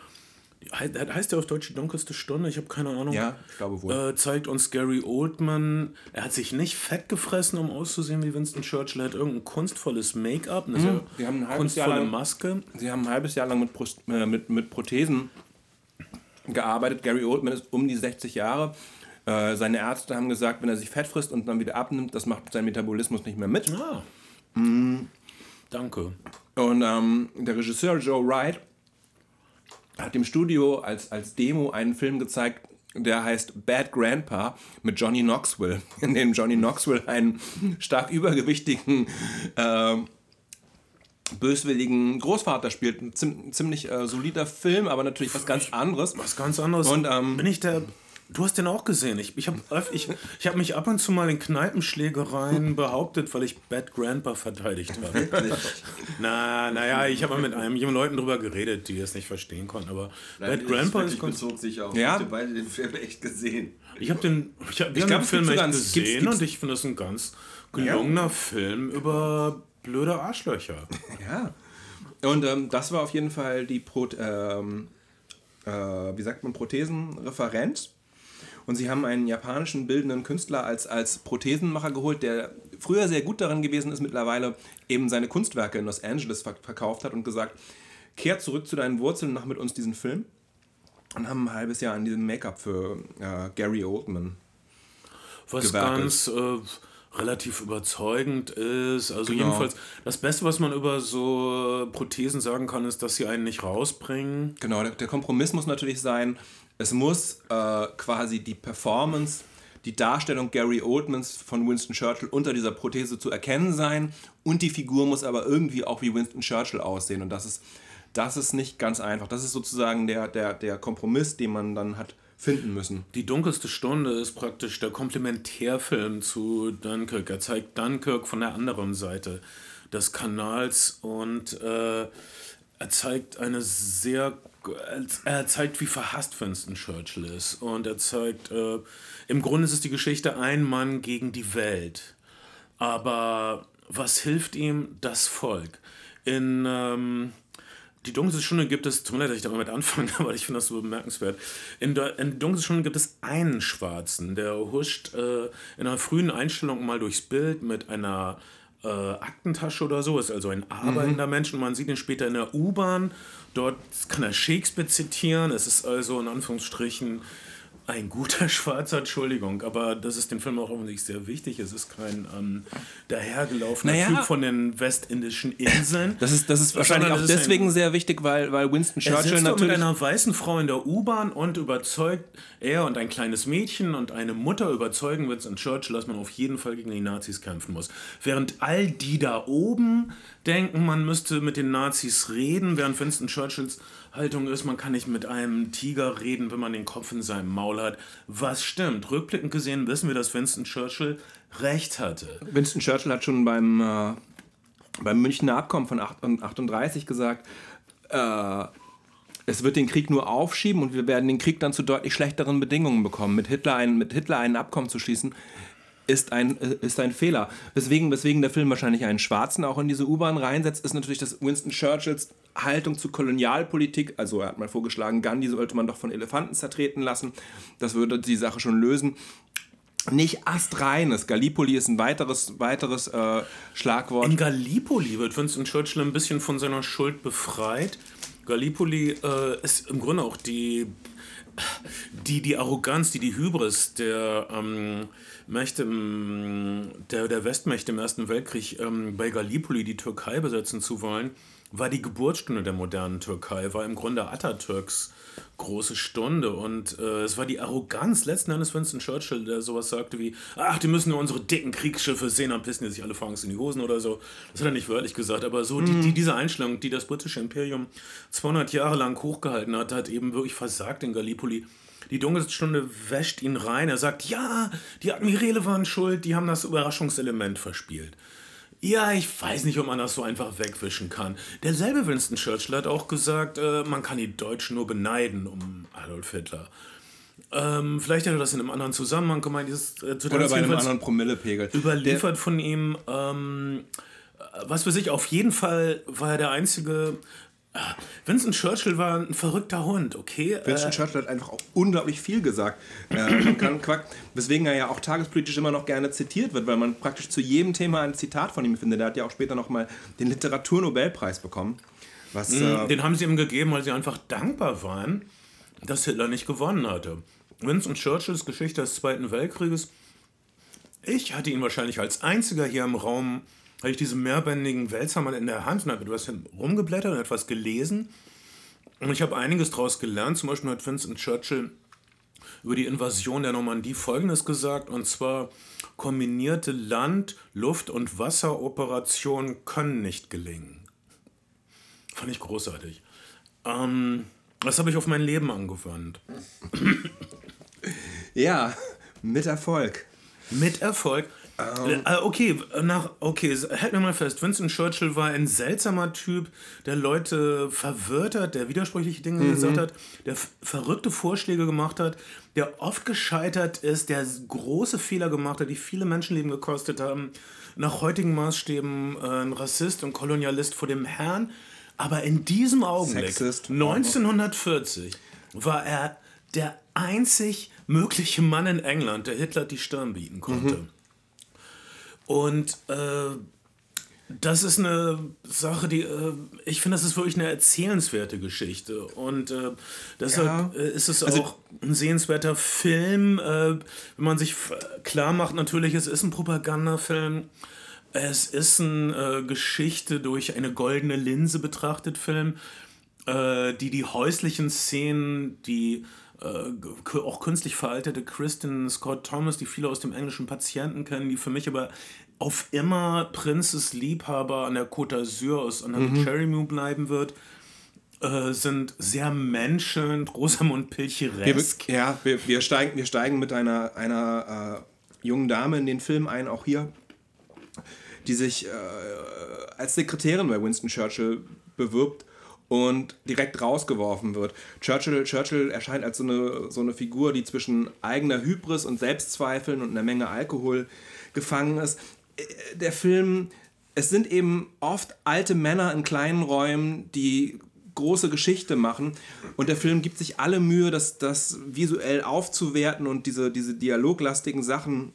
heißt der auf Deutsch die dunkelste Stunde? Ich habe keine Ahnung. Ja, ich glaube wohl. Äh, zeigt uns Gary Oldman. Er hat sich nicht fett gefressen, um auszusehen wie Winston Churchill. Er hat irgendein kunstvolles Make-up, eine mhm. sehr haben ein kunstvolle lang, Maske. Sie haben ein halbes Jahr lang mit, Prost, äh, mit, mit Prothesen gearbeitet. Gary Oldman ist um die 60 Jahre. Äh, seine Ärzte haben gesagt, wenn er sich fett frisst und dann wieder abnimmt, das macht sein Metabolismus nicht mehr mit. Ah. Mhm. Danke. Und ähm, der Regisseur Joe Wright hat dem Studio als, als Demo einen Film gezeigt, der heißt Bad Grandpa mit Johnny Knoxville, in dem Johnny Knoxville einen stark übergewichtigen, äh, böswilligen Großvater spielt. Ein ziemlich äh, solider Film, aber natürlich was ganz anderes. Was ganz anderes. Und ähm, bin ich der Du hast den auch gesehen. Ich, ich habe ich, ich hab mich ab und zu mal in Kneipenschlägereien behauptet, weil ich Bad Grandpa verteidigt habe. na, naja, ich habe mal mit einem jungen Leuten drüber geredet, die es nicht verstehen konnten. Aber Nein, Bad Grandpa ist ganz. bezog sich auf. Ja? Ich habe beide den Film echt gesehen. Ich habe den, ich hab, ich glaub, den Film echt ganz, gesehen gibt's, gibt's, und ich finde das ein ganz gelungener ja. Film über blöde Arschlöcher. Ja. Und ähm, das war auf jeden Fall die Pro, ähm, äh, wie sagt man, Prothesenreferent und sie haben einen japanischen bildenden Künstler als, als Prothesenmacher geholt, der früher sehr gut darin gewesen ist, mittlerweile eben seine Kunstwerke in Los Angeles verkauft hat und gesagt, kehr zurück zu deinen Wurzeln und mach mit uns diesen Film. Und haben ein halbes Jahr an diesem Make-up für äh, Gary Oldman. Was gewerkelt. ganz äh, relativ überzeugend ist. Also Genau. jedenfalls, das Beste, was man über so Prothesen sagen kann, ist, dass sie einen nicht rausbringen. Genau, der, der Kompromiss muss natürlich sein, es muss äh, quasi die Performance, die Darstellung Gary Oldmans von Winston Churchill unter dieser Prothese zu erkennen sein und die Figur muss aber irgendwie auch wie Winston Churchill aussehen und das ist, das ist nicht ganz einfach. Das ist sozusagen der, der, der Kompromiss, den man dann hat finden müssen. Die dunkelste Stunde ist praktisch der Komplementärfilm zu Dunkirk. Er zeigt Dunkirk von der anderen Seite des Kanals und äh, er zeigt eine sehr. Er zeigt, wie verhasst Winston Churchill ist. Und er zeigt, äh, im Grunde ist es die Geschichte ein Mann gegen die Welt. Aber was hilft ihm? Das Volk. In. Ähm, die dunkelste Stunde gibt es, tut mir leid, dass ich damit anfange, aber ich finde das so bemerkenswert. In der in dunkelste Stunde gibt es einen Schwarzen, der huscht äh, in einer frühen Einstellung mal durchs Bild mit einer äh, Aktentasche oder so, ist also ein arbeitender Mensch und man sieht ihn später in der U-Bahn. Dort kann er Shakespeare zitieren. Es ist also in Anführungsstrichen ein guter Schwarzer, Entschuldigung, aber das ist dem Film auch offensichtlich sehr wichtig. Es ist kein ähm, dahergelaufener Naja. Typ von den westindischen Inseln. Das ist, das ist wahrscheinlich auch ist deswegen sehr wichtig, weil, weil Winston er Churchill sitzt dort mit natürlich... einer weißen Frau in der U-Bahn und überzeugt, er und ein kleines Mädchen und eine Mutter überzeugen Winston Churchill, dass man auf jeden Fall gegen die Nazis kämpfen muss. Während all die da oben denken, man müsste mit den Nazis reden, während Winston Churchills Haltung ist, man kann nicht mit einem Tiger reden, wenn man den Kopf in seinem Maul hat. Was stimmt? Rückblickend gesehen wissen wir, dass Winston Churchill recht hatte. Winston Churchill hat schon beim, äh, beim Münchner Abkommen von 38 gesagt, äh, es wird den Krieg nur aufschieben und wir werden den Krieg dann zu deutlich schlechteren Bedingungen bekommen. Mit Hitler ein, mit Hitler ein Abkommen zu schließen, ist ein, äh, ist ein Fehler. Weswegen, weswegen der Film wahrscheinlich einen Schwarzen auch in diese U-Bahn reinsetzt, ist natürlich, dass Winston Churchills Haltung zu Kolonialpolitik, also er hat mal vorgeschlagen, Gandhi sollte man doch von Elefanten zertreten lassen, das würde die Sache schon lösen nicht astreines. Gallipoli ist ein weiteres, weiteres äh, Schlagwort. In Gallipoli wird Winston Churchill ein bisschen von seiner Schuld befreit. Gallipoli äh, ist im Grunde auch die, die, die Arroganz, die, die Hybris der ähm, Mächte, im- der, der Westmächte im Ersten Weltkrieg ähm, bei Gallipoli die Türkei besetzen zu wollen, war die Geburtsstunde der modernen Türkei, war im Grunde Atatürks große Stunde und äh, es war die Arroganz letzten Endes Winston Churchill, der sowas sagte wie, ach, die müssen nur unsere dicken Kriegsschiffe sehen, dann pissen die sich alle vor Angst in die Hosen oder so. Das hat er nicht wörtlich gesagt, aber so die, die, diese Einstellung, die das britische Imperium 200 Jahre lang hochgehalten hat, hat eben wirklich versagt in Gallipoli. Die dunkelste Stunde wäscht ihn rein. Er sagt, ja, die Admiräle waren schuld, die haben das Überraschungselement verspielt. Ja, ich weiß nicht, ob man das so einfach wegwischen kann. Derselbe Winston Churchill hat auch gesagt, äh, man kann die Deutschen nur beneiden um Adolf Hitler. Ähm, vielleicht hat er das in einem anderen Zusammenhang gemeint. Äh, zu Oder bei einem anderen Promillepegel. Überliefert von ihm, ähm, äh, was für sich, auf jeden Fall war er der einzige. Winston Churchill war ein verrückter Hund, okay? Winston Äh, Churchill hat einfach auch unglaublich viel gesagt. Äh, Quack, weswegen er ja auch tagespolitisch immer noch gerne zitiert wird, weil man praktisch zu jedem Thema ein Zitat von ihm findet. Er hat ja auch später nochmal den Literaturnobelpreis bekommen. Was, äh, Den haben sie ihm gegeben, weil sie einfach dankbar waren, dass Hitler nicht gewonnen hatte. Winston Churchills Geschichte des Zweiten Weltkrieges. Ich hatte ihn wahrscheinlich als einziger hier im Raum, hatte ich diesen mehrbändigen Wälzermann in der Hand und habe etwas rumgeblättert und etwas gelesen. Und ich habe einiges daraus gelernt. Zum Beispiel hat Winston Churchill über die Invasion der Normandie Folgendes gesagt, und zwar kombinierte Land-, Luft- und Wasseroperationen können nicht gelingen. Fand ich großartig. Ähm, das habe ich auf mein Leben angewandt. ja, mit Erfolg. Mit Erfolg. Äh, okay, nach, okay, halt mir mal fest. Winston Churchill war ein seltsamer Typ, der Leute verwirrt hat, der widersprüchliche Dinge gesagt hat, der verrückte Vorschläge gemacht hat, der oft gescheitert ist, der große Fehler gemacht hat, die viele Menschenleben gekostet haben. Nach heutigen Maßstäben äh, ein Rassist und Kolonialist vor dem Herrn. Aber in diesem Augenblick, Sexist. 1940, war er der einzig mögliche Mann in England, der Hitler die Stirn bieten konnte. Und äh, Das ist eine Sache, die äh, ich finde, das ist wirklich eine erzählenswerte Geschichte. Und äh, deshalb Ja. äh, ist es Also- auch ein sehenswerter Film. Äh, wenn man sich klar macht, natürlich, es ist ein Propagandafilm. Es ist eine äh, Geschichte durch eine goldene Linse betrachtet Film, die die häuslichen Szenen, die äh, auch künstlich veraltete Kristen Scott Thomas, die viele aus dem englischen Patienten kennen, die für mich aber auf immer Prinzes Liebhaber an der Côte d'Azur aus an der Cherry Moon bleiben wird, äh, sind sehr menschelnd, Rosamund Wir, Pilcheresk. ja, wir, wir, steigen, wir steigen mit einer, einer äh, jungen Dame in den Film ein, auch hier, die sich äh, als Sekretärin bei Winston Churchill bewirbt und direkt rausgeworfen wird. Churchill, Churchill erscheint als so eine, so eine Figur, die zwischen eigener Hybris und Selbstzweifeln und einer Menge Alkohol gefangen ist. Äh, Der Film, es sind eben oft alte Männer in kleinen Räumen, die große Geschichte machen. Und der Film gibt sich alle Mühe, das, das visuell aufzuwerten und diese, diese dialoglastigen Sachen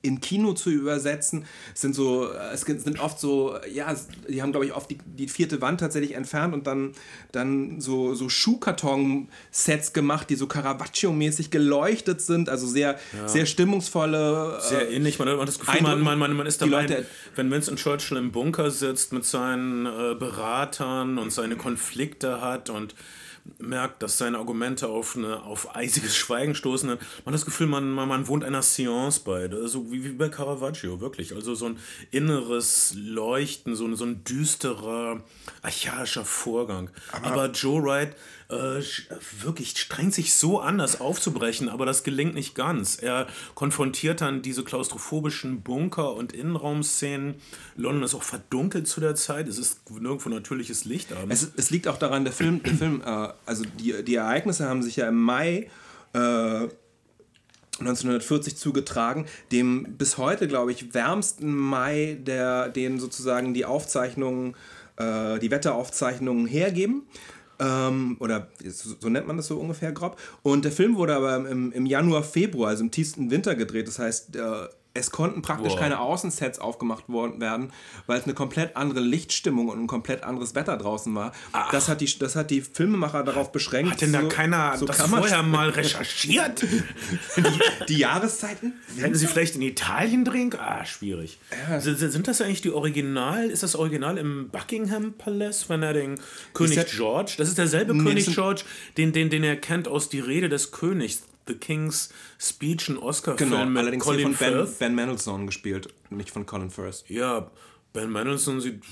in Kino zu übersetzen. Es sind so, es sind oft so, ja, die haben, glaube ich, oft die, die vierte Wand tatsächlich entfernt und dann, dann so, so Schuhkarton-Sets gemacht, die so Caravaggio-mäßig geleuchtet sind, also sehr, sehr stimmungsvolle. äh, Sehr ähnlich, man hat das Gefühl, man, man, man, man ist dabei, Leute- wenn Winston Churchill im Bunker sitzt mit seinen äh, Beratern und seine Konflikte hat und merkt, dass seine Argumente auf, eine, auf eisiges Schweigen stoßen, dann hat man das Gefühl, man, man, man wohnt einer Seance bei. Also wie, wie bei Caravaggio, wirklich. Also so ein inneres Leuchten, so ein, so ein düsterer, archaischer Vorgang. Aber, Joe Wright äh, wirklich strengt sich so an, das aufzubrechen, aber das gelingt nicht ganz. Er konfrontiert dann diese klaustrophobischen Bunker- und Innenraumszenen. London ist auch verdunkelt zu der Zeit. Es ist nirgendwo natürliches Licht. Es, es liegt auch daran, der Film, der Film äh, also die, die Ereignisse haben sich ja im Mai äh, 1940 zugetragen, dem bis heute, glaube ich, wärmsten Mai, der, den sozusagen die Aufzeichnungen, äh, die Wetteraufzeichnungen hergeben. Ähm, oder so, nennt man das so ungefähr grob. Und der Film wurde aber im, im Januar, Februar, also im tiefsten Winter gedreht. Das heißt, äh, es konnten praktisch Wow. keine Außensets aufgemacht worden werden, weil es eine komplett andere Lichtstimmung und ein komplett anderes Wetter draußen war. Das hat, die, das hat die Filmemacher darauf beschränkt. Hat denn da so- keiner so das vorher mal recherchiert? die Jahreszeiten? Hätten sie vielleicht in Italien drehen? Ah, schwierig. Sind, sind das eigentlich die Original? Ist das Original im Buckingham Palace, wenn er den König George? Das ist derselbe Nee, König George, den, den, den er kennt aus Die Rede des Königs, The King's Speech, ein Oscar-Film Genau, mit allerdings hier Colin von Ben, ben Mendelssohn gespielt, nicht von Colin Firth. Ja, Ben Mendelsohn sieht,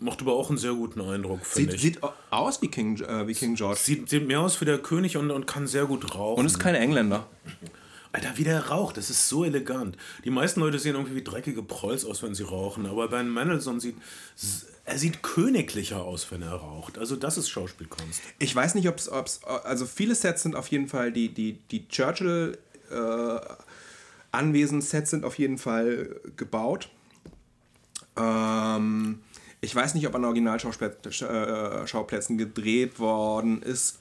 macht aber auch einen sehr guten Eindruck, finde Sieht, ich. sieht aus wie King, äh, wie King George. Sieht, sieht mehr aus wie der König und, und kann sehr gut rauchen. Und ist kein Engländer. Alter, wie der raucht, das ist so elegant. Die meisten Leute sehen irgendwie wie dreckige Prolls aus, wenn sie rauchen, aber Ben Mendelssohn sieht, er sieht königlicher aus, wenn er raucht. Also das ist Schauspielkunst. Ich weiß nicht, ob es, also viele Sets sind auf jeden Fall, die, die, die Churchill äh, Anwesen-Sets sind auf jeden Fall gebaut. Ähm, ich weiß nicht, ob an Originalschauplätzen äh, gedreht worden ist.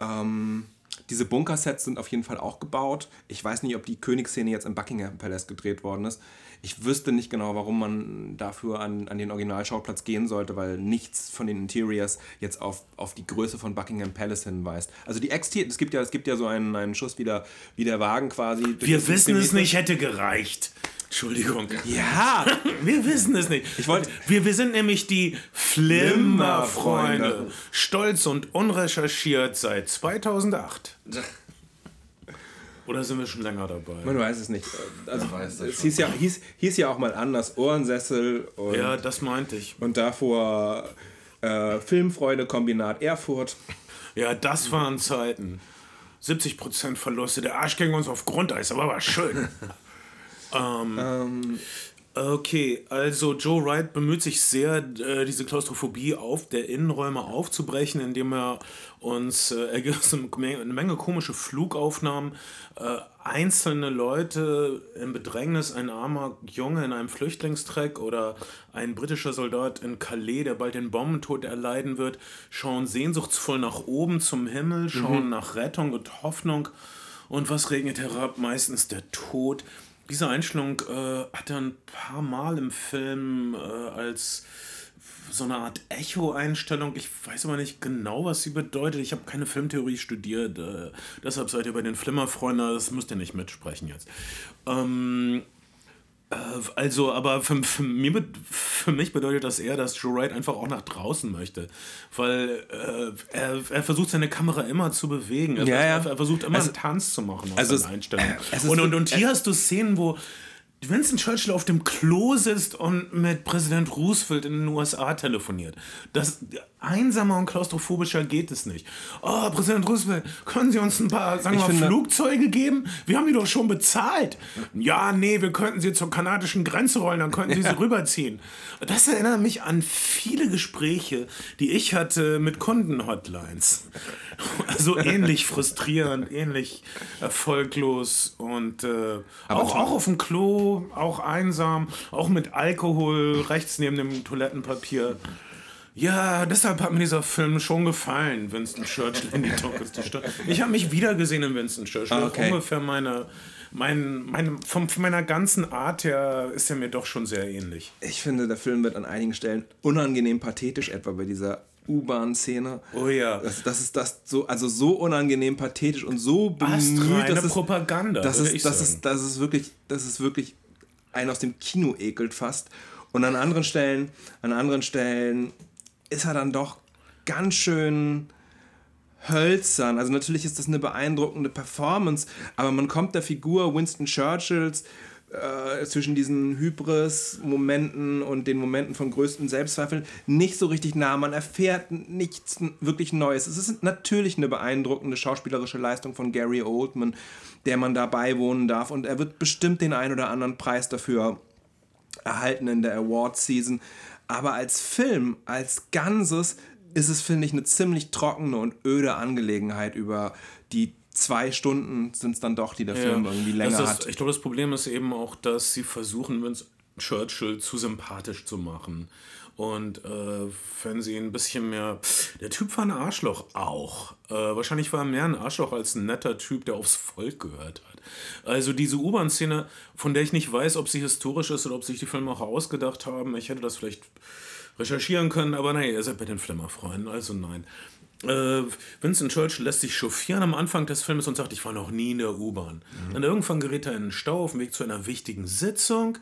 Ähm, diese Bunker-Sets sind auf jeden Fall auch gebaut. Ich weiß nicht, ob die Königsszene jetzt im Buckingham Palace gedreht worden ist. Ich wüsste nicht genau, warum man dafür an, an den Originalschauplatz gehen sollte, weil nichts von den Interiors jetzt auf, auf die Größe von Buckingham Palace hinweist. Also die Exterior, es gibt ja, es gibt ja so einen, einen Schuss wie der, wie der Wagen quasi. Wir wissen es nicht, hätte gereicht. Entschuldigung. Ja, Wir wissen es nicht. Ich wollte- wir, wir sind nämlich die Flimmer-Freunde. Flimmer-Freunde. Stolz und unrecherchiert seit 2008. Oder sind wir schon länger dabei? man weiß es nicht. Also, weiß es schon. hieß ja, hieß, hieß ja auch mal anders, Ohrensessel und, Ja, das meinte ich. und davor äh, Filmfreude-Kombinat Erfurt. Ja, das waren Zeiten. 70% Verluste. Der Arsch ging uns auf Grundeis, aber war schön. ähm, okay, also Joe Wright bemüht sich sehr, äh, diese Klaustrophobie auf der Innenräume aufzubrechen, indem er uns, äh, er gibt uns eine Menge, komische Flugaufnahmen, äh, einzelne Leute in Bedrängnis, ein armer Junge in einem Flüchtlingstreck oder ein britischer Soldat in Calais, der bald den Bombentod erleiden wird, schauen sehnsuchtsvoll nach oben zum Himmel, schauen nach Rettung und Hoffnung. Und was regnet herab? Meistens der Tod. diese Einstellung äh, hat er ein paar Mal im Film äh, als so eine Art Echo-Einstellung. Ich weiß aber nicht genau, was sie bedeutet. Ich habe keine Filmtheorie studiert. Äh, deshalb seid ihr bei den Flimmerfreunden. Das müsst ihr nicht mitsprechen jetzt. Ähm, äh, also, aber für, für, mir, für mich bedeutet das eher, dass Joe Wright einfach auch nach draußen möchte. Weil äh, er, er versucht seine Kamera immer zu bewegen. Er, Ja, ja. er versucht immer Also- einen Tanz zu machen aus also seiner Einstellung. Und, und, und hier hast du Szenen, wo Winston Churchill auf dem Klo sitzt und mit Präsident Roosevelt in den USA telefoniert. Das einsamer und klaustrophobischer geht es nicht. Oh, Präsident Roosevelt, können Sie uns ein paar, sagen wir mal, Flugzeuge geben? Wir haben die doch schon bezahlt. Ja, nee, wir könnten sie zur kanadischen Grenze rollen, dann könnten sie sie rüberziehen. Das erinnert mich an viele Gespräche, die ich hatte mit Kundenhotlines. So ähnlich frustrierend, ähnlich erfolglos und äh, auch, auch auf dem Klo, auch einsam, auch mit Alkohol rechts neben dem Toilettenpapier. Ja, deshalb hat mir dieser Film schon gefallen, Winston Churchill in die dunkelste Stadt. Ich habe mich wiedergesehen in Winston Churchill. Ah, okay. Ungefähr meine, mein, meine, von, von meiner ganzen Art her ist er mir doch schon sehr ähnlich. Ich finde, der Film wird an einigen Stellen unangenehm pathetisch, etwa bei dieser U-Bahn-Szene. Oh ja. Das, das ist das so, also so unangenehm pathetisch und so bemüht, dass es, Propaganda, das ist, das ist, das ist wirklich, das ist wirklich einen aus dem Kino ekelt fast. Und an anderen Stellen, an anderen Stellen ist er dann doch ganz schön hölzern. Also natürlich ist das eine beeindruckende Performance, aber man kommt der Figur Winston Churchills äh, zwischen diesen Hybris-Momenten und den Momenten von größten Selbstzweifeln nicht so richtig nah. Man erfährt nichts wirklich Neues. Es ist natürlich eine beeindruckende schauspielerische Leistung von Gary Oldman, der man da beiwohnen darf und er wird bestimmt den ein oder anderen Preis dafür erhalten in der Award-Season. Aber als Film, als Ganzes, ist es, finde ich, eine ziemlich trockene und öde Angelegenheit über die zwei Stunden sind es dann doch, die der Film irgendwie länger das ist, hat. Ich glaube, das Problem ist eben auch, dass sie versuchen, Winston Churchill zu sympathisch zu machen. Und äh, wenn sie ein bisschen mehr. Der Typ war ein Arschloch auch. Äh, wahrscheinlich war er mehr ein Arschloch als ein netter Typ, der aufs Volk gehört hat. Also diese U-Bahn-Szene, von der ich nicht weiß, ob sie historisch ist oder ob sich die Filme auch ausgedacht haben. Ich hätte das vielleicht recherchieren können, aber nein, ihr seid bei den Flimmerfreunden, also nein. Äh, Vincent Churchill lässt sich chauffieren am Anfang des Films und sagt, ich war noch nie in der U-Bahn. Dann irgendwann gerät er in einen Stau auf dem Weg zu einer wichtigen Sitzung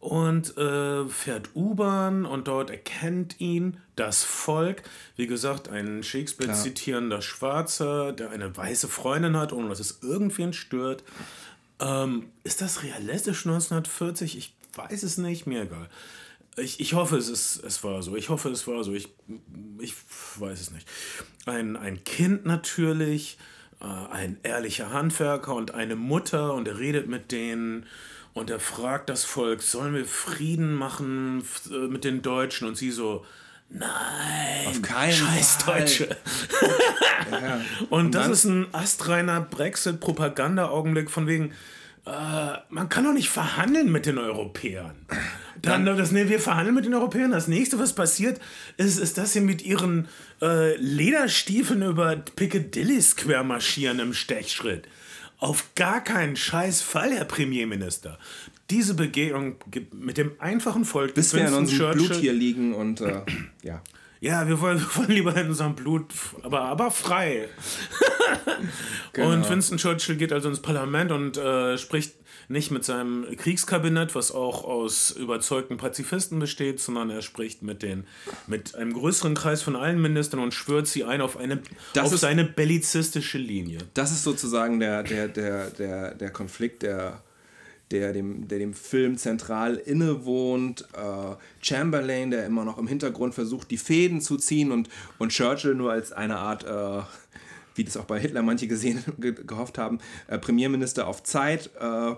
und äh, fährt U-Bahn und dort erkennt ihn das Volk. Wie gesagt, ein Shakespeare zitierender Schwarzer, der eine weiße Freundin hat, ohne dass es irgendwen stört. Ähm, ist das realistisch 1940? Ich weiß es nicht, mir egal. Ich, ich hoffe, es, ist, es war so. Ich hoffe, es war so. Ich, ich weiß es nicht. Ein, ein Kind natürlich, äh, ein ehrlicher Handwerker und eine Mutter und er redet mit denen und er fragt das Volk, sollen wir Frieden machen äh, mit den Deutschen? Und sie so, nein, Auf keinen scheiß Fall. Deutsche. Und das ist ein astreiner Brexit-Propaganda-Augenblick von wegen, äh, man kann doch nicht verhandeln mit den Europäern. Dann, das, nee, wir verhandeln mit den Europäern. Das nächste, was passiert, ist, ist dass sie mit ihren äh, Lederstiefeln über Piccadilly Square marschieren im Stechschritt. Auf gar keinen scheiß Fall, Herr Premierminister. Diese Begegnung mit dem einfachen Volk, Bis wir in unserem Blut hier liegen und äh, ja. Ja, wir wollen, wir wollen lieber in unserem Blut, aber, aber frei. Und Winston Churchill geht also ins Parlament und äh, spricht nicht mit seinem Kriegskabinett, was auch aus überzeugten Pazifisten besteht, sondern er spricht mit, den, mit einem größeren Kreis von allen Ministern und schwört sie ein auf, eine, Das auf ist- seine bellizistische Linie. Das ist sozusagen der, der, der, der, der Konflikt, der, der, dem, der dem Film zentral innewohnt. Äh, Chamberlain, der immer noch im Hintergrund versucht, die Fäden zu ziehen und, und Churchill nur als eine Art, äh, wie das auch bei Hitler manche gesehen, ge gehofft haben, äh, Premierminister auf Zeit. Äh,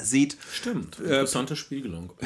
sieht, Stimmt, interessante Spiegelung.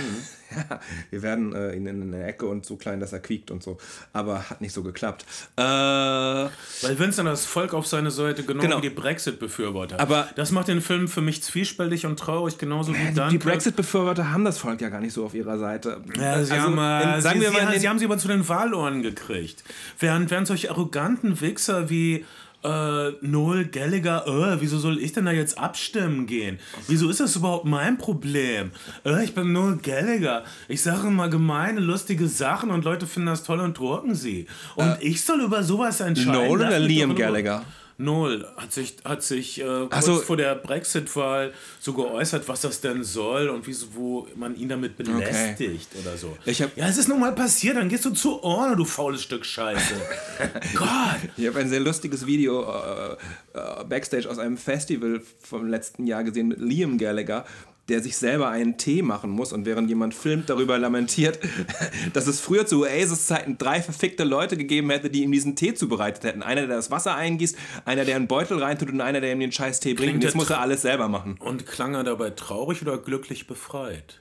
Mhm. ja, wir werden äh, ihn in eine Ecke und so klein, dass er quiekt und so. Aber hat nicht so geklappt. Äh, Weil Winston das Volk auf seine Seite genau, Genau. wie die Brexit-Befürworter. Aber- das macht den Film für mich zwiespältig und traurig, genauso wie die Dunkirk. Brexit-Befürworter haben das Volk ja gar nicht so auf ihrer Seite. Ja, sie, Also, haben, äh, in- sagen sie, wir mal, sie haben sie aber zu den Wahlohren gekriegt. Während, während solche arroganten Wichser wie äh, Noel Gallagher, äh, wieso soll ich denn da jetzt abstimmen gehen? Wieso ist das überhaupt mein Problem? Äh, ich bin Noel Gallagher. Ich sage immer gemeine, lustige Sachen und Leute finden das toll und drucken sie. Und äh, ich soll über sowas entscheiden. Noel oder Liam Gallagher? Noel hat sich, hat sich äh, kurz so. vor der Brexit-Wahl so geäußert, was das denn soll und wie, wo man ihn damit belästigt okay. oder so. Ich hab, ja, es ist nun mal passiert, dann gehst du zu Orne, du faules Stück Scheiße. Gott! Ich habe ein sehr lustiges Video äh, äh, Backstage aus einem Festival vom letzten Jahr gesehen mit Liam Gallagher, der sich selber einen Tee machen muss und während jemand filmt, darüber lamentiert, dass es früher zu Oasis-Zeiten drei verfickte Leute gegeben hätte, die ihm diesen Tee zubereitet hätten. Einer, der das Wasser eingießt, einer, der einen Beutel reintut und einer, der ihm den scheiß Tee bringt. Und jetzt muss er alles selber machen. Und klang er dabei traurig oder glücklich befreit?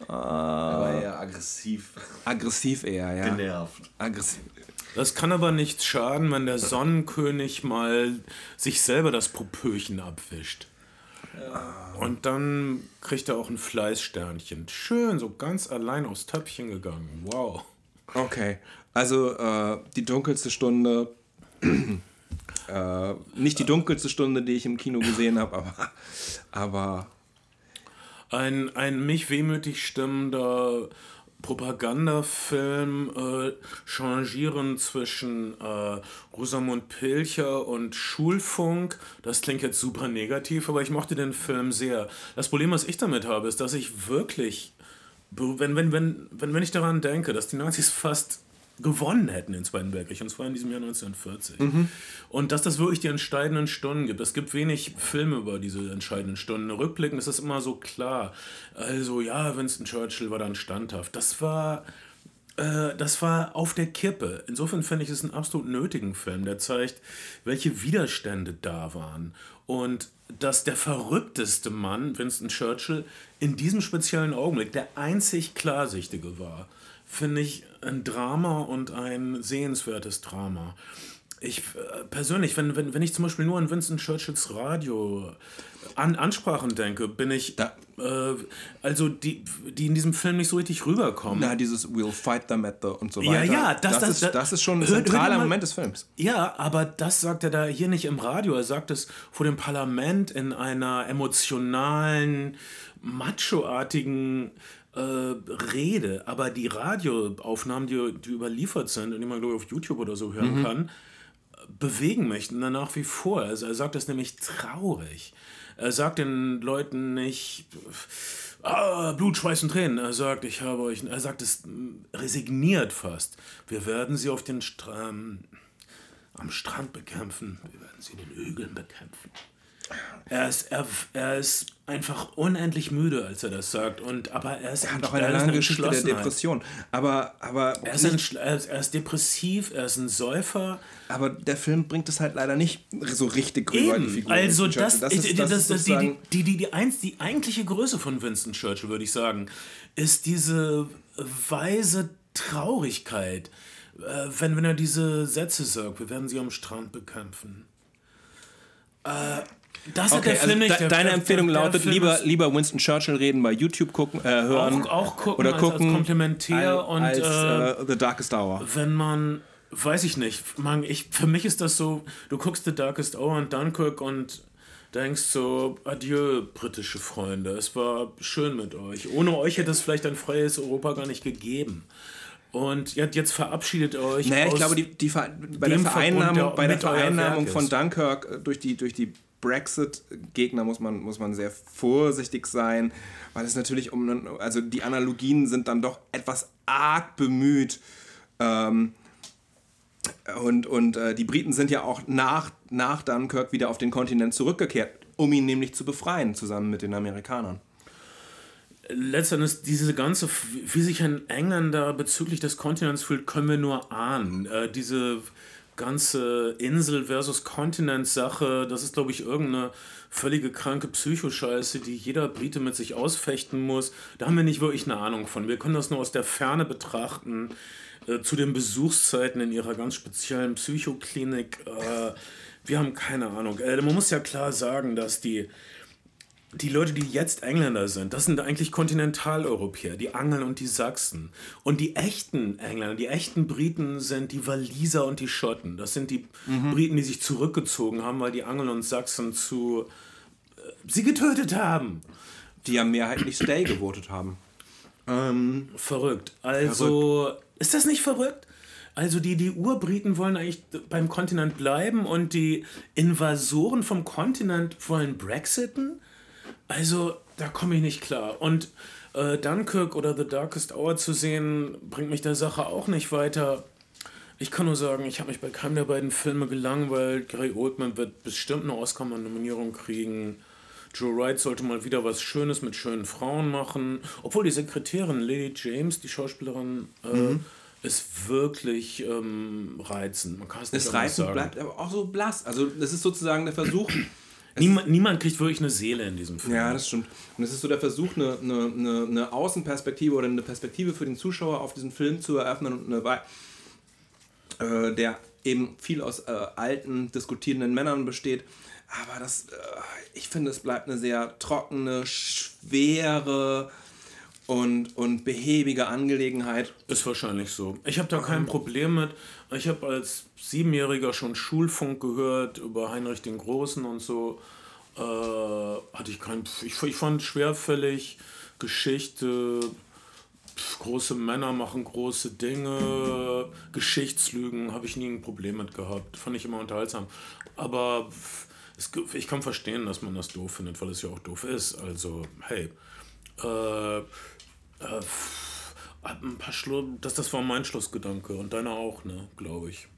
Uh, er war eher aggressiv. Aggressiv eher, ja. Genervt. Aggressiv. Das kann aber nichts schaden, wenn der Sonnenkönig mal sich selber das Popöchen abwischt. Und dann kriegt er auch ein Fleißsternchen. Schön, so ganz allein aufs Töpfchen gegangen. Wow. Okay, also äh, die dunkelste Stunde. äh, nicht die dunkelste Stunde, die ich im Kino gesehen habe, aber, aber. Ein, ein mich wehmütig stimmender Propagandafilm äh, changieren zwischen äh, Rosamund Pilcher und Schulfunk. Das klingt jetzt super negativ, aber ich mochte den Film sehr. Das Problem, was ich damit habe, ist, dass ich wirklich, wenn, wenn, wenn, wenn, wenn ich daran denke, dass die Nazis fast gewonnen hätten in Zweiten Weltkrieg, und zwar in diesem Jahr 1940. Mhm. Und dass das wirklich die entscheidenden Stunden gibt. Es gibt wenig Filme über diese entscheidenden Stunden. Rückblickend ist das immer so klar. Also ja, Winston Churchill war dann standhaft. Das war, äh, das war auf der Kippe. Insofern finde ich es einen absolut nötigen Film, der zeigt, welche Widerstände da waren. Und dass der verrückteste Mann, Winston Churchill, in diesem speziellen Augenblick der einzig Klarsichtige war finde ich ein Drama und ein sehenswertes Drama. Ich äh, persönlich, wenn, wenn, wenn ich zum Beispiel nur an Winston Churchills Radio an Ansprachen denke, bin ich da, äh, also die, die in diesem Film nicht so richtig rüberkommen. Na, dieses We'll fight them at the und so weiter. Ja, ja, das, das, das, ist, das ist schon ein zentraler Moment des Films. Ja, aber das sagt er da hier nicht im Radio. Er sagt es vor dem Parlament in einer emotionalen, machoartigen äh, Rede, aber die Radioaufnahmen, die, die überliefert sind und die man, glaube ich, auf YouTube oder so hören mhm. kann, bewegen möchten dann nach wie vor. Also er sagt das nämlich traurig. Er sagt den Leuten nicht ah, Blut, Schweiß und Tränen. Er sagt, ich habe euch, er sagt es resigniert fast. Wir werden sie auf den Strand, am Strand bekämpfen. Wir werden sie in den Hügeln bekämpfen. Er ist, er, er ist einfach unendlich müde, als er das sagt. Und, aber er ist er hat auch eine lange Geschichte der Depression. Aber, aber er, ist ein, er, ist, depressiv, er ist ein Säufer. Aber der Film bringt es halt leider nicht so richtig rüber, Eben. die Figur. Also das, das, ist, das, das, das die, die, die, die, die, einz, die eigentliche Größe von Winston Churchill, würde ich sagen, ist diese weise Traurigkeit. Äh, wenn, wenn er diese Sätze sagt, wir werden sie am Strand bekämpfen. Äh, das okay, hat der Film also nicht. De deine der, Empfehlung der, der lautet, lieber, lieber Winston Churchill reden bei YouTube gucken, äh, hören. Auch, auch gucken oder als, gucken als komplementär als, und als, äh, The Darkest Hour. Wenn man, weiß ich nicht, man, ich, für mich ist das so, du guckst The Darkest Hour und Dunkirk und denkst so, adieu, britische Freunde, es war schön mit euch. Ohne euch hätte es vielleicht ein freies Europa gar nicht gegeben. Und jetzt verabschiedet euch. Naja, ich glaube, die, die, bei, der Vereinnahmung, bei der Vereinnahmung von Dunkirk äh, durch die, durch die Brexit-Gegner muss man, muss man sehr vorsichtig sein, weil es natürlich um, also die Analogien sind dann doch etwas arg bemüht. Ähm, und und äh, die Briten sind ja auch nach, nach Dunkirk wieder auf den Kontinent zurückgekehrt, um ihn nämlich zu befreien, zusammen mit den Amerikanern. Letztendlich diese ganze, wie sich ein Engländer bezüglich des Kontinents fühlt, können wir nur ahnen. Äh, diese ganze Insel versus Kontinent-Sache, das ist, glaube ich, irgendeine völlige kranke Psychoscheiße, die jeder Brite mit sich ausfechten muss. Da haben wir nicht wirklich eine Ahnung von. Wir können das nur aus der Ferne betrachten. Äh, zu den Besuchszeiten in ihrer ganz speziellen Psychoklinik. Äh, wir haben keine Ahnung. Äh, man muss ja klar sagen, dass die die Leute, die jetzt Engländer sind, das sind eigentlich Kontinentaleuropäer, die Angeln und die Sachsen. Und die echten Engländer, die echten Briten sind die Waliser und die Schotten. Das sind die mhm. Briten, die sich zurückgezogen haben, weil die Angeln und Sachsen zu äh, sie getötet haben. Die ja mehrheitlich Stay gewotet haben. Ähm, verrückt. Also, verrückt. ist das nicht verrückt? Also die, die Urbriten wollen eigentlich beim Kontinent bleiben und die Invasoren vom Kontinent wollen Brexiten? Also, da komme ich nicht klar. Und äh, Dunkirk oder The Darkest Hour zu sehen, bringt mich der Sache auch nicht weiter. Ich kann nur sagen, ich habe mich bei keinem der beiden Filme gelangweilt. Gary Oldman wird bestimmt eine Oscar-Nominierung kriegen. Joe Wright sollte mal wieder was Schönes mit schönen Frauen machen. Obwohl die Sekretärin Lady James, die Schauspielerin, äh, mhm. ist wirklich ähm, reizend. Man kann es nicht Das reizend bleibt aber auch so blass. Also das ist sozusagen der Versuch, Niemand, niemand, kriegt wirklich eine Seele in diesem Film. Ja, das stimmt. Und es ist so der Versuch, eine, eine, eine, Außenperspektive oder eine Perspektive für den Zuschauer auf diesen Film zu eröffnen und eine, äh, der eben viel aus äh, alten, diskutierenden Männern besteht. Aber das, äh, ich finde, es bleibt eine sehr trockene, schwere und, und behäbige Angelegenheit. Ist wahrscheinlich so. Ich habe da kein Problem mit. Ich habe als Siebenjähriger schon Schulfunk gehört über Heinrich den Großen und so. Äh, hatte ich kein. Ich, ich fand schwerfällig Geschichte. Große Männer machen große Dinge, Geschichtslügen habe ich nie ein Problem mit gehabt. Fand ich immer unterhaltsam. Aber es, ich kann verstehen, dass man das doof findet, weil es ja auch doof ist. Also, hey, äh, äh, ein paar Schlu das, das war mein Schlussgedanke und deiner auch, ne, glaube ich.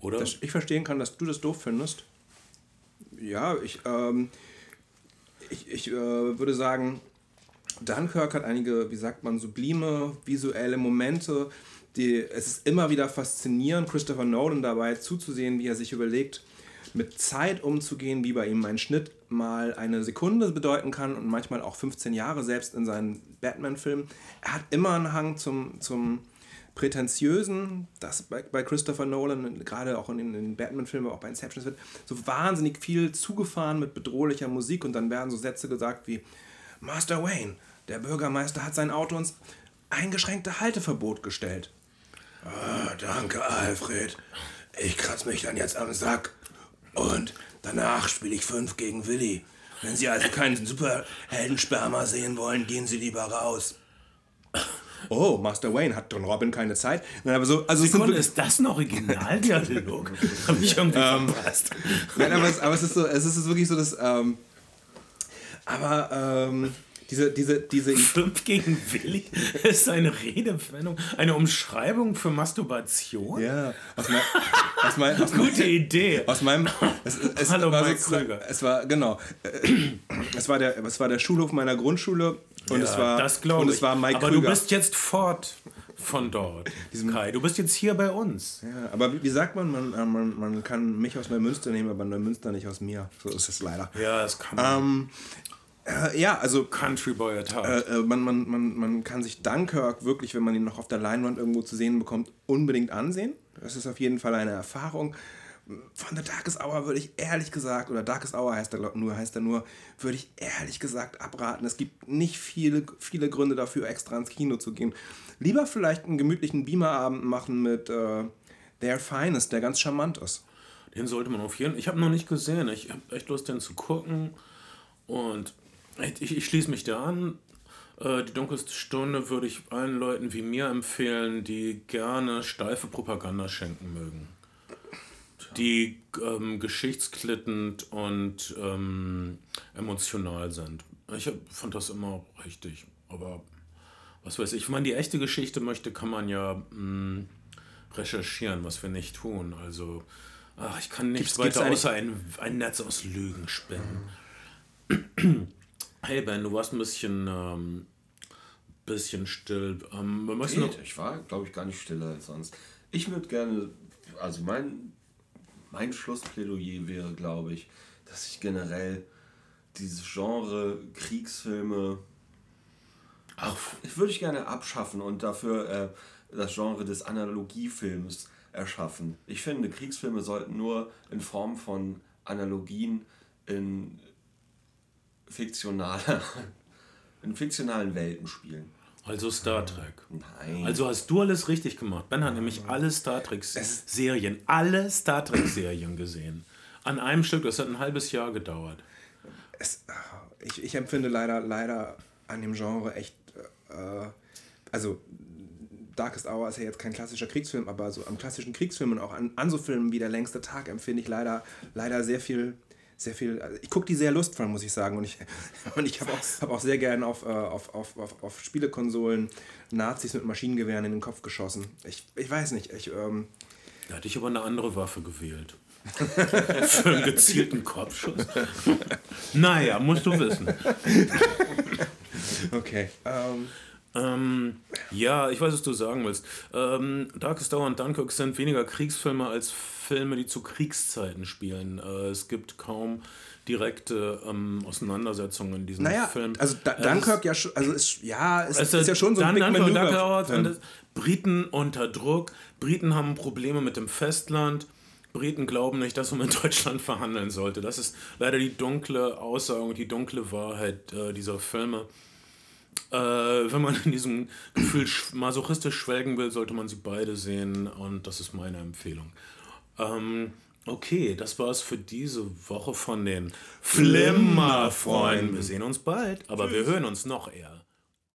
Oder? Dass ich verstehen kann, dass du das doof findest. Ja, ich, ähm, ich, ich äh, würde sagen, Dunkirk hat einige, wie sagt man, sublime visuelle Momente. Die, es ist immer wieder faszinierend, Christopher Nolan dabei zuzusehen, wie er sich überlegt, mit Zeit umzugehen, wie bei ihm ein Schnitt mal eine Sekunde bedeuten kann und manchmal auch 15 Jahre, selbst in seinen Batman-Filmen. Er hat immer einen Hang zum, zum Prätentiösen, das bei, bei Christopher Nolan, gerade auch in, in den Batman-Filmen, auch bei Inception, wird so wahnsinnig viel zugefahren mit bedrohlicher Musik und dann werden so Sätze gesagt wie Master Wayne, der Bürgermeister hat sein Auto ins eingeschränkte Halteverbot gestellt. Ah, danke, Alfred. Ich kratze mich dann jetzt am Sack. Und danach spiele ich 5 gegen Willi. Wenn Sie also keinen Superheldensperma sehen wollen, gehen Sie lieber raus. Oh, Master Wayne hat Don Robin keine Zeit. Nein, aber so, also Sekunde, ist das ein Originaldialog? Hab ich irgendwie ähm, verpasst. Nein, aber es, aber es ist so, es ist wirklich so, dass, ähm, aber, ähm, diese, diese, diese. Fünf gegen Willi ist eine Redewendung, eine Umschreibung für Masturbation? Ja. Aus mein, aus mein, aus Gute mein, Idee. Aus meinem. Es, es Hallo, war Mike Krüger. Es war, genau. Es war, der, es war der Schulhof meiner Grundschule und ja, es war. Das glaube ich. Aber Krüger. du bist jetzt fort von dort. Diesem Kai, du bist jetzt hier bei uns. Ja, aber wie, wie sagt man, man, äh, man, man kann mich aus Neumünster nehmen, aber Neumünster nicht aus mir. So ist es leider. Ja, das kann man. Ähm, äh, ja, also. Country Boy at Heart. Äh, äh, man, man, man, man kann sich Dunkirk wirklich, wenn man ihn noch auf der Leinwand irgendwo zu sehen bekommt, unbedingt ansehen. Das ist auf jeden Fall eine Erfahrung. Von der Darkest Hour würde ich ehrlich gesagt, oder Darkest Hour heißt er nur, heißt er nur, würde ich ehrlich gesagt abraten. Es gibt nicht viele, viele Gründe dafür, extra ins Kino zu gehen. Lieber vielleicht einen gemütlichen Beamerabend machen mit äh, Their Finest, der ganz charmant ist. Den sollte man auf jeden Fall. Ich habe noch nicht gesehen. Ich habe echt Lust, den zu gucken. Und ich, ich schließe mich da an. Äh, die dunkelste Stunde würde ich allen Leuten wie mir empfehlen, die gerne steife Propaganda schenken mögen. Die ähm, geschichtsklittend und ähm, emotional sind. Ich fand das immer richtig. Aber was weiß ich, wenn man die echte Geschichte möchte, kann man ja mh, hm, recherchieren, was wir nicht tun. Also, ach, ich kann nichts gibt's, weiter gibt's außer ein, ein Netz aus Lügen spinnen. Mhm. Hey Ben, du warst ein bisschen, ähm, bisschen still. Ähm, müssen noch ich war, glaube ich, gar nicht stiller als sonst. Ich würde gerne, also mein, mein Schlussplädoyer wäre, glaube ich, dass ich generell dieses Genre Kriegsfilme, Ach. ich würde ich gerne abschaffen und dafür äh, das Genre des Analogiefilms erschaffen. Ich finde, Kriegsfilme sollten nur in Form von Analogien in fiktionaler, in fiktionalen Welten spielen. Also Star Trek. Nein. Also hast du alles richtig gemacht. Ben hat nämlich alle Star Trek-Serien, alle Star Trek-Serien gesehen. An einem Stück, das hat ein halbes Jahr gedauert. Es, ich, ich empfinde leider, leider an dem Genre echt, äh, also Darkest Hour ist ja jetzt kein klassischer Kriegsfilm, aber so am klassischen Kriegsfilm und auch an, an so Filmen wie Der längste Tag empfinde ich leider, leider sehr viel, sehr viel, also ich gucke die sehr lustvoll, muss ich sagen. Und ich, und ich habe auch, hab auch sehr gern auf, äh, auf, auf, auf, auf Spielekonsolen Nazis mit Maschinengewehren in den Kopf geschossen. Ich, ich weiß nicht, ich, ähm, Da hatte ich aber eine andere Waffe gewählt. Für einen gezielten Kopfschuss. naja, musst du wissen. okay. Ähm, Ähm, ja, ich weiß, was du sagen willst. Ähm, Darkest Hour und Dunkirk sind weniger Kriegsfilme als Filme, die zu Kriegszeiten spielen. Äh, es gibt kaum direkte ähm, Auseinandersetzungen in diesem naja, Film. also da, Dunkirk ja schon, also ist, ja, es Also ist ja schon so ein Big dann, dann, Film. dann, Briten unter Druck. Briten haben Probleme mit dem Festland. Briten glauben nicht, dass man mit Deutschland verhandeln sollte. Das ist leider die dunkle Aussage und die dunkle Wahrheit äh, dieser Filme. Äh, wenn man in diesem Gefühl sch- masochistisch schwelgen will, sollte man sie beide sehen und das ist meine Empfehlung. Ähm, okay, das war's für diese Woche von den Flimmerfreunden. Wir sehen uns bald, aber wir hören uns noch eher.